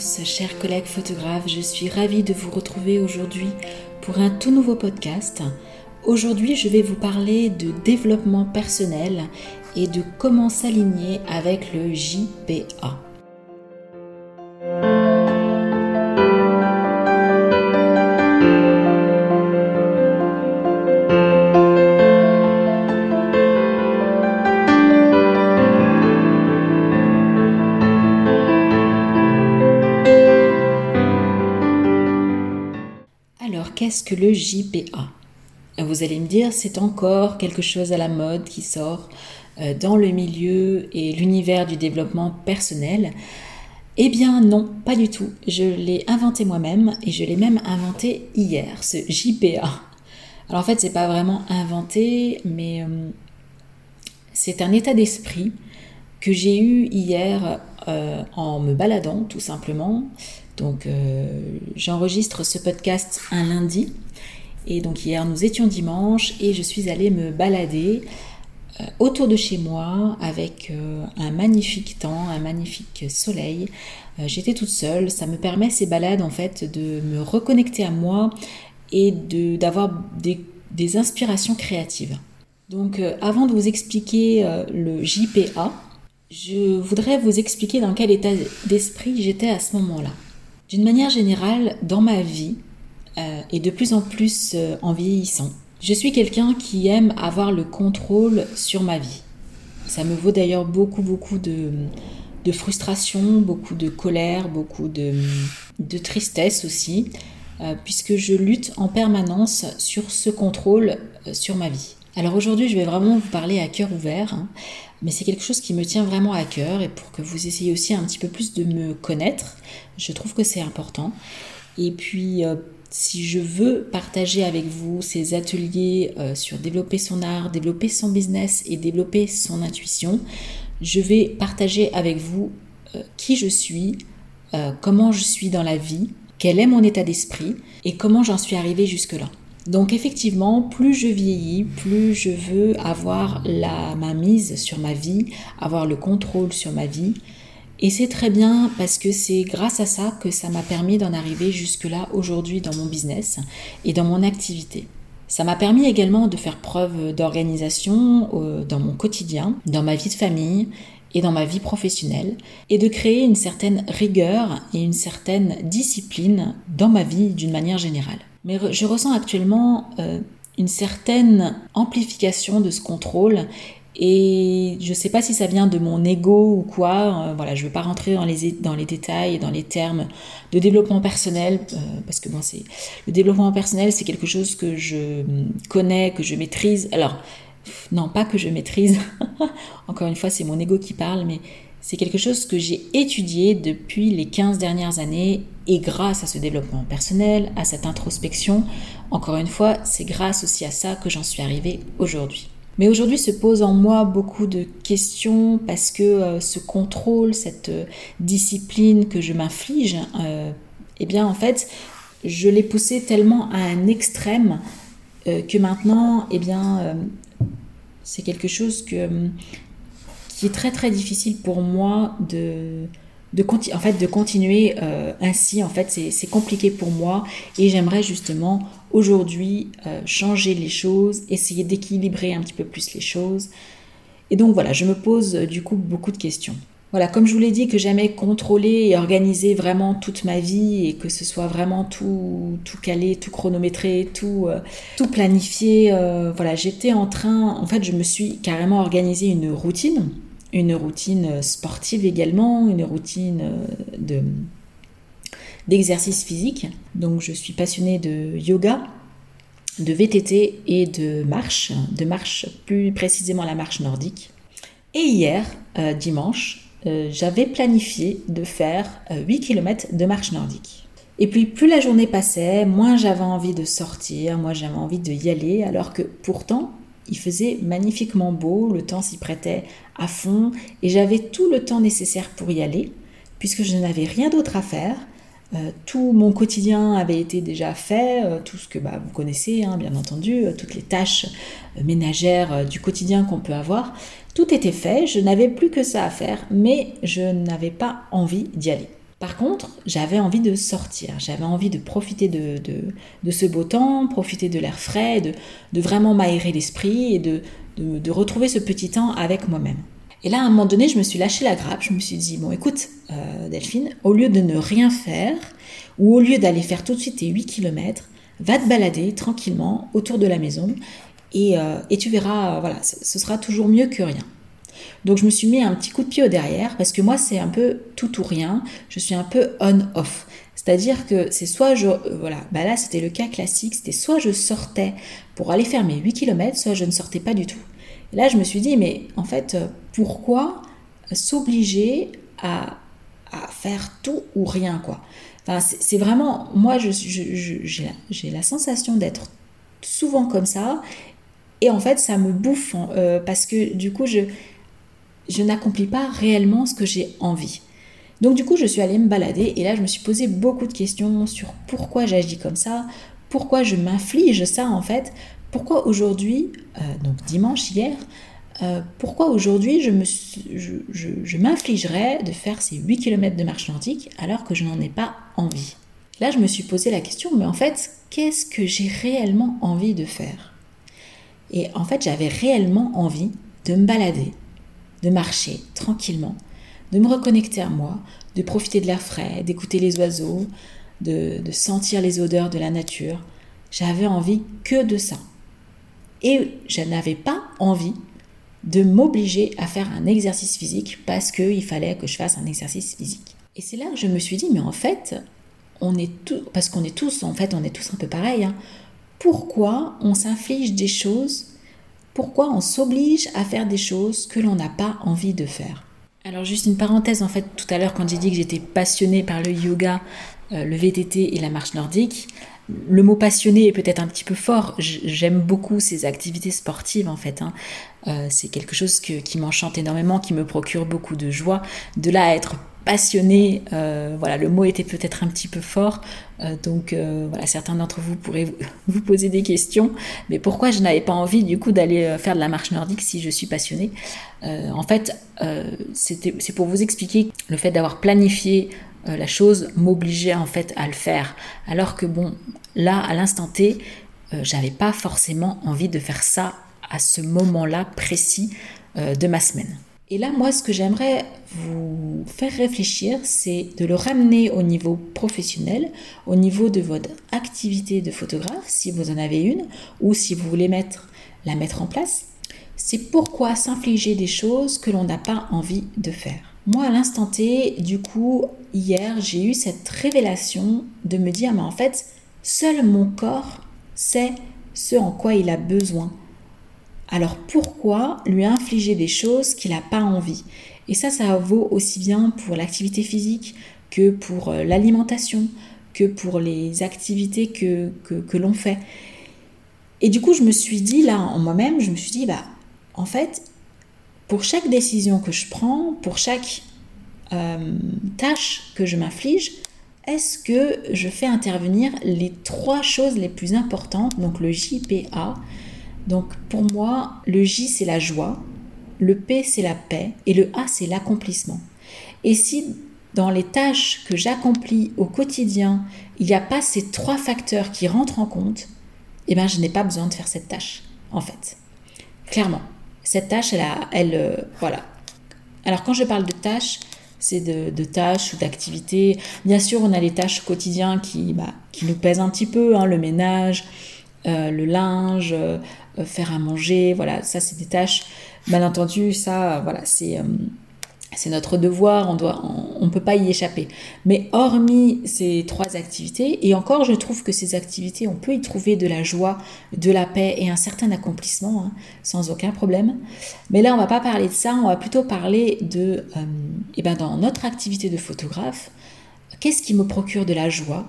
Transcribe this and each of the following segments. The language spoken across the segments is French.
tous, chers collègues photographes. Je suis ravie de vous retrouver aujourd'hui pour un tout nouveau podcast. Aujourd'hui, je vais vous parler de développement personnel et de comment s'aligner avec le JPA. Que le JPA Vous allez me dire, c'est encore quelque chose à la mode qui sort euh, dans le milieu et l'univers du développement personnel. Eh bien non, pas du tout. Je l'ai inventé moi-même et je l'ai même inventé hier, ce JPA. Alors en fait, c'est pas vraiment inventé, mais euh, c'est un état d'esprit que j'ai eu hier euh, en me baladant, tout simplement. Donc, euh, j'enregistre ce podcast un lundi. Et donc, hier, nous étions dimanche et je suis allée me balader euh, autour de chez moi avec euh, un magnifique temps, un magnifique soleil. J'étais toute seule. Ça me permet ces balades, en fait, de me reconnecter à moi et d'avoir des, des, inspirations créatives. Donc, avant de vous expliquer le JPA, je voudrais vous expliquer dans quel état d'esprit j'étais à ce moment-là. D'une manière générale, dans ma vie, euh, et de plus en plus euh, en vieillissant, je suis quelqu'un qui aime avoir le contrôle sur ma vie. Ça me vaut d'ailleurs beaucoup, beaucoup de, frustration, beaucoup de colère, beaucoup de, de tristesse aussi, euh, puisque je lutte en permanence sur ce contrôle sur ma vie. Alors aujourd'hui, je vais vraiment vous parler à cœur ouvert, hein, mais c'est quelque chose qui me tient vraiment à cœur et pour que vous essayiez aussi un petit peu plus de me connaître, je trouve que c'est important. Et puis, euh, si je veux partager avec vous ces ateliers euh, sur développer son art, développer son business et développer son intuition, je vais partager avec vous euh, qui je suis, comment je suis dans la vie, quel est mon état d'esprit et comment j'en suis arrivée jusque-là. Donc effectivement, plus je vieillis, plus je veux avoir la mise sur ma vie, avoir le contrôle sur ma vie. Et c'est très bien parce que c'est grâce à ça que ça m'a permis d'en arriver jusque-là aujourd'hui dans mon business et dans mon activité. Ça m'a permis également de faire preuve d'organisation euh, dans mon quotidien, dans ma vie de famille et dans ma vie professionnelle, et de créer une certaine rigueur et une certaine discipline dans ma vie d'une manière générale. Mais je ressens actuellement euh, une certaine amplification de ce contrôle et je ne sais pas si ça vient de mon ego ou quoi. Euh, voilà, je ne veux pas rentrer dans les, dans les détails et dans les termes de développement personnel, euh, parce que bon, le développement personnel, c'est quelque chose que je connais, que je maîtrise. Alors, non, pas que je maîtrise. Encore une fois, c'est mon ego qui parle, mais c'est quelque chose que j'ai étudié depuis les 15 dernières années et grâce à ce développement personnel, à cette introspection, encore une fois, c'est grâce aussi à ça que j'en suis arrivée aujourd'hui. Mais aujourd'hui se pose en moi beaucoup de questions parce que euh, ce contrôle, cette euh, discipline que je m'inflige, euh, eh bien en fait, je l'ai poussé tellement à un extrême que maintenant, eh bien, c'est quelque chose que qui est très très difficile pour moi de, de, en fait, de continuer euh, ainsi. En fait, c'est compliqué pour moi et j'aimerais justement aujourd'hui euh, changer les choses, essayer d'équilibrer un petit peu plus les choses. Et donc voilà, je me pose euh, du coup beaucoup de questions. Voilà, comme je vous l'ai dit, que j'aimais contrôler et organiser vraiment toute ma vie et que ce soit vraiment tout, tout calé, tout chronométré, tout, tout planifié. voilà, j'étais en train, en fait, je me suis carrément organisé une routine une routine sportive également, une routine euh, de, d'exercice physique. Donc je suis passionnée de yoga, de VTT et de marche, de marche plus précisément la marche nordique. Et hier, euh, dimanche, euh, j'avais planifié de faire 8 km de marche nordique. Et puis plus la journée passait, moins j'avais envie de sortir, moins j'avais envie de y aller, alors que pourtant il faisait magnifiquement beau, le temps s'y prêtait à fond et j'avais tout le temps nécessaire pour y aller puisque je n'avais rien d'autre à faire. Euh, tout mon quotidien avait été déjà fait, euh, tout ce que bah, vous connaissez, hein, bien entendu, euh, toutes les tâches ménagères du quotidien qu'on peut avoir. Tout était fait, je n'avais plus que ça à faire, mais je n'avais pas envie d'y aller. Par contre, j'avais envie de sortir, j'avais envie de profiter de, ce beau temps, profiter de l'air frais, de, vraiment m'aérer l'esprit et de, retrouver ce petit temps avec moi-même. Et là, à un moment donné, je me suis lâché la grappe, je me suis dit, bon écoute, euh, Delphine, au lieu de ne rien faire, ou au lieu d'aller faire tout de suite tes 8 km, va te balader tranquillement autour de la maison et, euh, et tu verras, voilà, ce sera toujours mieux que rien. Donc je me suis mis un petit coup de pied au derrière parce que moi c'est un peu tout ou rien, je suis un peu on-off. C'est-à-dire que c'est soit je... Euh, voilà, bah là c'était le cas classique, c'était soit je sortais pour aller faire mes 8 km, soit je ne sortais pas du tout. Et là je me suis dit, mais en fait, euh, pourquoi s'obliger à, faire tout ou rien quoi? Enfin, c'est vraiment, moi j'ai la, sensation d'être souvent comme ça et en fait ça me bouffe euh, parce que du coup je je n'accomplis pas réellement ce que j'ai envie. Donc du coup, je suis allée me balader et là, je me suis posé beaucoup de questions sur pourquoi j'agis comme ça, pourquoi je m'inflige ça en fait, pourquoi aujourd'hui, euh, donc dimanche hier, euh, pourquoi aujourd'hui je, me, je, m'infligerais de faire ces 8 km de marche nordique alors que je n'en ai pas envie? Là, je me suis posé la question, mais en fait, qu'est-ce que j'ai réellement envie de faire? Et en fait, j'avais réellement envie de me balader, de marcher tranquillement, de me reconnecter à moi, de profiter de l'air frais, d'écouter les oiseaux, de, sentir les odeurs de la nature. J'avais envie que de ça. Et je n'avais pas envie de m'obliger à faire un exercice physique parce qu'il fallait que je fasse un exercice physique. Et c'est là que je me suis dit, mais en fait, on est tous, parce qu'on est tous, en fait, on est tous un peu pareils, hein, pourquoi on s'inflige des choses pourquoi on s'oblige à faire des choses que l'on n'a pas envie de faire. Alors juste une parenthèse, en fait, tout à l'heure quand j'ai dit que j'étais passionnée par le yoga, euh, le VTT et la marche nordique, le mot passionné est peut-être un petit peu fort. J'aime beaucoup ces activités sportives en fait. Hein. Euh, c'est quelque chose qui m'enchante énormément, qui me procure beaucoup de joie. De là être passionné, euh, voilà, le mot était peut-être un petit peu fort. Euh, donc voilà, certains d'entre vous pourraient vous, poser des questions. Mais pourquoi je n'avais pas envie du coup d'aller faire de la marche nordique si je suis passionnée? En fait, c'est pour vous expliquer le fait d'avoir planifié la chose m'obligeait en fait à le faire. Alors que bon, là, à l'instant T, j'avais pas forcément envie de faire ça à ce moment-là précis euh, de ma semaine. Et là, moi, ce que j'aimerais vous faire réfléchir, c'est de le ramener au niveau professionnel, au niveau de votre activité de photographe, si vous en avez une, ou si vous voulez mettre, la mettre en place. C'est pourquoi s'infliger des choses que l'on n'a pas envie de faire. Moi, à l'instant T, du coup, hier, j'ai eu cette révélation de me dire, mais en fait, seul mon corps sait ce en quoi il a besoin alors pourquoi lui infliger des choses qu'il n'a pas envie? Et ça, ça vaut aussi bien pour l'activité physique que pour euh, l'alimentation, que pour les activités que, l'on fait. Et du coup, je me suis dit, là, en moi-même, je me suis dit, bah, en fait, pour chaque décision que je prends, pour chaque euh, tâche que je m'inflige, est-ce que je fais intervenir les trois choses les plus importantes, donc le JPA, donc pour moi, le J c'est la joie, le P c'est la paix et le A c'est l'accomplissement. Et si dans les tâches que j'accomplis au quotidien, il n'y a pas ces trois facteurs qui rentrent en compte, eh bien je n'ai pas besoin de faire cette tâche, en fait. Clairement. Cette tâche, elle, a, elle euh, voilà. Alors quand je parle de tâches, c'est de, tâches ou d'activités. Bien sûr, on a les tâches quotidiennes qui, bah, qui nous pèsent un petit peu, hein, le ménage, euh, le linge, euh, faire à manger, voilà, ça c'est des tâches. Bien entendu, ça, voilà, c'est euh, c'est notre devoir, on doit, on, peut pas y échapper. Mais hormis ces trois activités, et encore, je trouve que ces activités, on peut y trouver de la joie, de la paix et un certain accomplissement, hein, sans aucun problème. Mais là, on va pas parler de ça, on va plutôt parler de, et eh ben, dans notre activité de photographe, qu'est-ce qui me procure de la joie,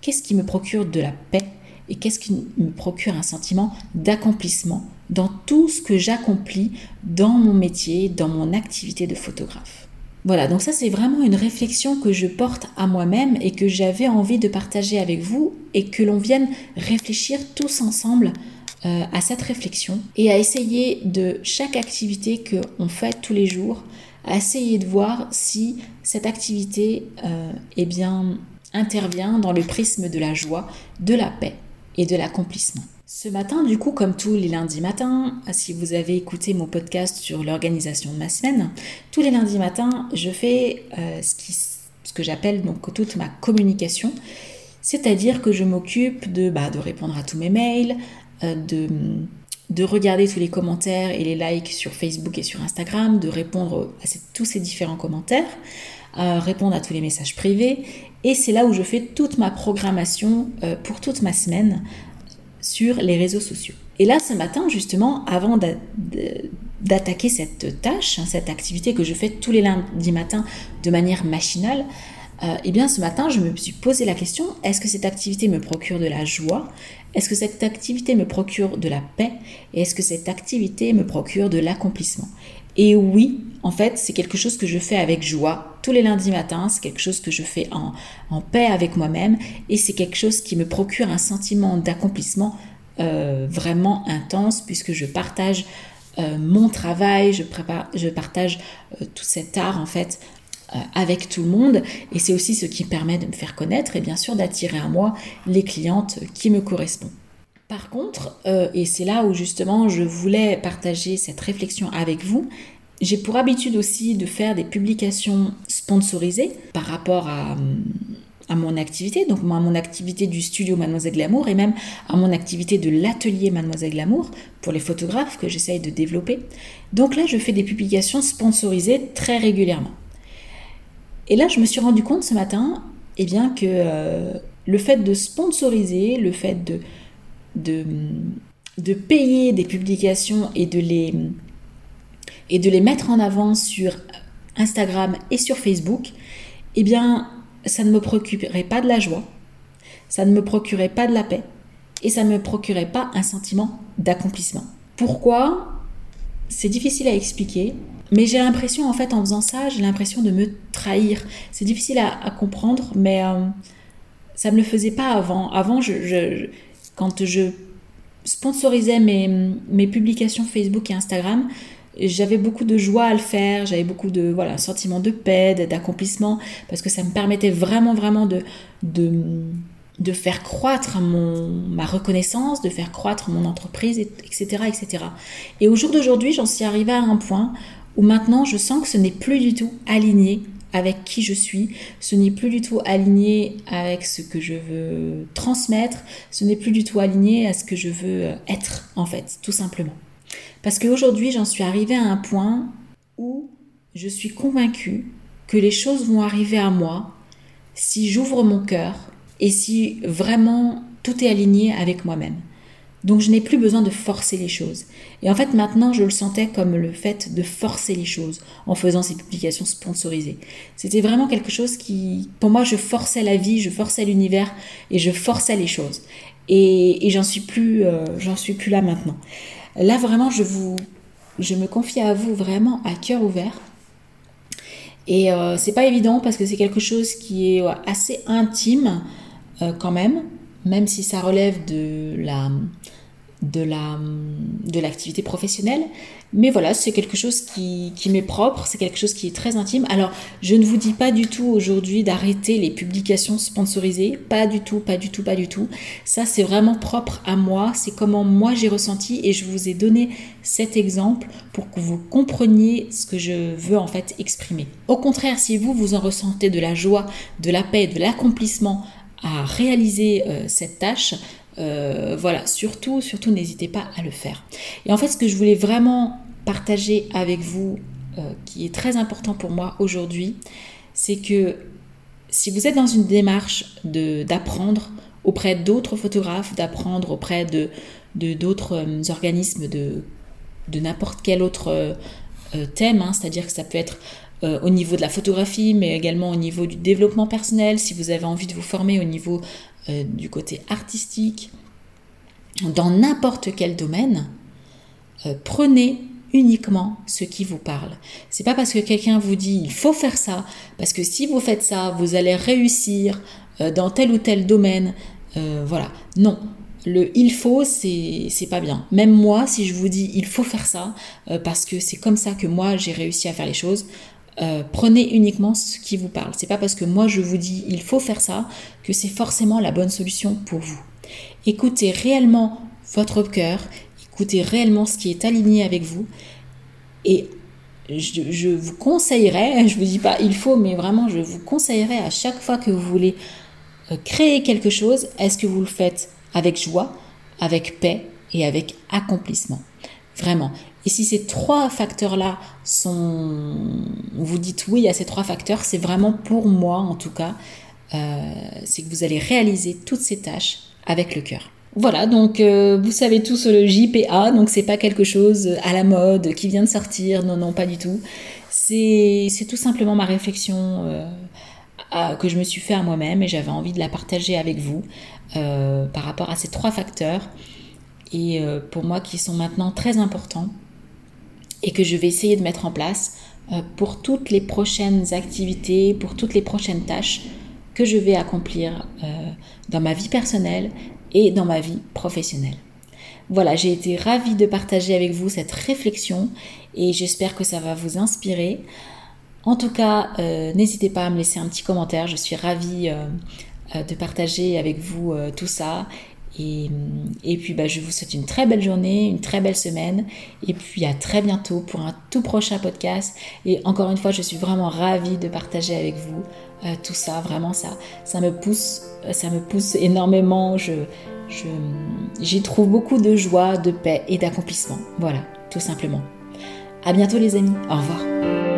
qu'est-ce qui me procure de la paix? Et qu'est-ce qui me procure un sentiment d'accomplissement dans tout ce que j'accomplis dans mon métier, dans mon activité de photographe? Voilà, donc ça c'est vraiment une réflexion que je porte à moi-même et que j'avais envie de partager avec vous et que l'on vienne réfléchir tous ensemble à cette réflexion et à essayer de chaque activité qu'on fait tous les jours, à essayer de voir si cette activité eh bien, intervient dans le prisme de la joie, de la paix et de l'accomplissement. Ce matin, du coup, comme tous les lundis matins, si vous avez écouté mon podcast sur l'organisation de ma semaine, tous les lundis matins, je fais euh, ce, qui, ce, que j'appelle donc toute ma communication, c'est-à-dire que je m'occupe de, bah, de répondre à tous mes mails, euh, de, de regarder tous les commentaires et les likes sur Facebook et sur Instagram, de répondre à tous ces différents commentaires, euh, répondre à tous les messages privés. Et c'est là où je fais toute ma programmation pour toute ma semaine sur les réseaux sociaux. Et là, ce matin, justement, avant d'attaquer cette tâche, hein, cette activité que je fais tous les lundis matins de manière machinale, euh, eh bien, ce matin, je me suis posé la question est-ce que cette activité me procure de la joie? Est-ce que cette activité me procure de la paix? Et est-ce que cette activité me procure de l'accomplissement? Et oui, en fait, c'est quelque chose que je fais avec joie. Tous les lundis matins, c'est quelque chose que je fais en, paix avec moi-même. Et c'est quelque chose qui me procure un sentiment d'accomplissement euh, vraiment intense puisque je partage euh, mon travail, je, partage euh, tout cet art en fait avec tout le monde. Et c'est aussi ce qui me permet de me faire connaître et bien sûr d'attirer à moi les clientes qui me correspondent. Par contre, euh, et c'est là où justement je voulais partager cette réflexion avec vous, j'ai pour habitude aussi de faire des publications sponsorisées par rapport à, mon activité, donc à mon activité du studio Mademoiselle Glamour et même à mon activité de l'atelier Mademoiselle Glamour pour les photographes que j'essaye de développer. Donc là, je fais des publications sponsorisées très régulièrement. Et là, je me suis rendu compte ce matin, eh bien, que euh, le fait de sponsoriser, le fait de, de, de payer des publications et de, les, et de les mettre en avant sur Instagram et sur Facebook, eh bien, ça ne me procurait pas de la joie, ça ne me procurait pas de la paix et ça ne me procurait pas un sentiment d'accomplissement. Pourquoi? C'est difficile à expliquer, mais j'ai l'impression, en fait, en faisant ça, j'ai l'impression de me trahir. C'est difficile à, comprendre, mais euh, ça ne me le faisait pas avant. Avant, je quand je sponsorisais mes, mes publications Facebook et Instagram, j'avais beaucoup de joie à le faire, j'avais beaucoup de voilà, sentiment de paix, d'accomplissement, parce que ça me permettait vraiment, vraiment de, de, de faire croître mon, ma reconnaissance, de faire croître mon entreprise, etc. etc. Et au jour d'aujourd'hui, j'en suis arrivée à un point où maintenant je sens que ce n'est plus du tout aligné avec qui je suis, ce n'est plus du tout aligné avec ce que je veux transmettre, ce n'est plus du tout aligné à ce que je veux euh, être en fait, tout simplement. Parce qu'aujourd'hui, j'en suis arrivée à un point où je suis convaincue que les choses vont arriver à moi si j'ouvre mon cœur et si vraiment tout est aligné avec moi-même. Donc je n'ai plus besoin de forcer les choses. Et en fait maintenant je le sentais comme le fait de forcer les choses en faisant ces publications sponsorisées. C'était vraiment quelque chose qui, pour moi, je forçais la vie, je forçais l'univers et je forçais les choses. Et, j'en suis plus, euh, j'en suis plus là maintenant. Là vraiment je vous, je me confie à vous vraiment à cœur ouvert. Et euh, c'est pas évident parce que c'est quelque chose qui est assez intime euh, quand même, même si ça relève de la de la de l'activité professionnelle. Mais voilà c'est quelque chose qui, qui m'est propre c'est quelque chose qui est très intime. Alors je ne vous dis pas du tout aujourd'hui d'arrêter les publications sponsorisées. Pas du tout pas du tout pas du tout. Ça c'est vraiment propre à moi. C'est comment moi j'ai ressenti. Et je vous ai donné cet exemple pour que vous compreniez ce que je veux en fait exprimer. Au contraire si vous vous en ressentez de la joie de la paix de l'accomplissement à réaliser euh, cette tâche, euh, voilà, surtout, surtout n'hésitez pas à le faire. Et en fait, ce que je voulais vraiment partager avec vous, euh, qui est très important pour moi aujourd'hui, c'est que si vous êtes dans une démarche d'apprendre auprès d'autres photographes, d'apprendre auprès de d'autres organismes de, de n'importe quel autre thème, hein, c'est-à-dire que ça peut être euh, au niveau de la photographie, mais également au niveau du développement personnel, si vous avez envie de vous former au niveau euh, du côté artistique, dans n'importe quel domaine, euh, prenez uniquement ce qui vous parle. C'est pas parce que quelqu'un vous dit il faut faire ça, parce que si vous faites ça, vous allez réussir dans tel ou tel domaine. voilà. Non. Le il faut, c'est pas bien. Même moi, si je vous dis il faut faire ça, euh, parce que c'est comme ça que moi j'ai réussi à faire les choses, euh, prenez uniquement ce qui vous parle. C'est pas parce que moi je vous dis il faut faire ça que c'est forcément la bonne solution pour vous. Écoutez réellement votre cœur, écoutez réellement ce qui est aligné avec vous et je, vous conseillerais, je vous dis pas il faut, mais vraiment je vous conseillerais à chaque fois que vous voulez euh, créer quelque chose, est-ce que vous le faites avec joie, avec paix et avec accomplissement? Vraiment. Et si ces trois facteurs-là sont... Vous dites oui à ces trois facteurs, c'est vraiment pour moi en tout cas, euh, c'est que vous allez réaliser toutes ces tâches avec le cœur. Voilà, donc euh, vous savez tout sur le JPA, donc c'est pas quelque chose à la mode qui vient de sortir, non, non, pas du tout. C'est tout simplement ma réflexion euh, que je me suis fait à moi-même et j'avais envie de la partager avec vous par rapport à ces trois facteurs et pour moi qui sont maintenant très importants et que je vais essayer de mettre en place euh, pour toutes les prochaines activités, pour toutes les prochaines tâches que je vais accomplir euh, dans ma vie personnelle et dans ma vie professionnelle. Voilà, j'ai été ravie de partager avec vous cette réflexion et j'espère que ça va vous inspirer. En tout cas, euh, n'hésitez pas à me laisser un petit commentaire, je suis ravie de partager avec vous tout ça et, puis bah, je vous souhaite une très belle journée, une très belle semaine. Et puis à très bientôt pour un tout prochain podcast. Et encore une fois, je suis vraiment ravie de partager avec vous euh, tout ça. Vraiment, ça, ça me pousse, ça me pousse énormément. J'y trouve beaucoup de joie, de paix et d'accomplissement. Voilà, tout simplement. À bientôt les amis. Au revoir.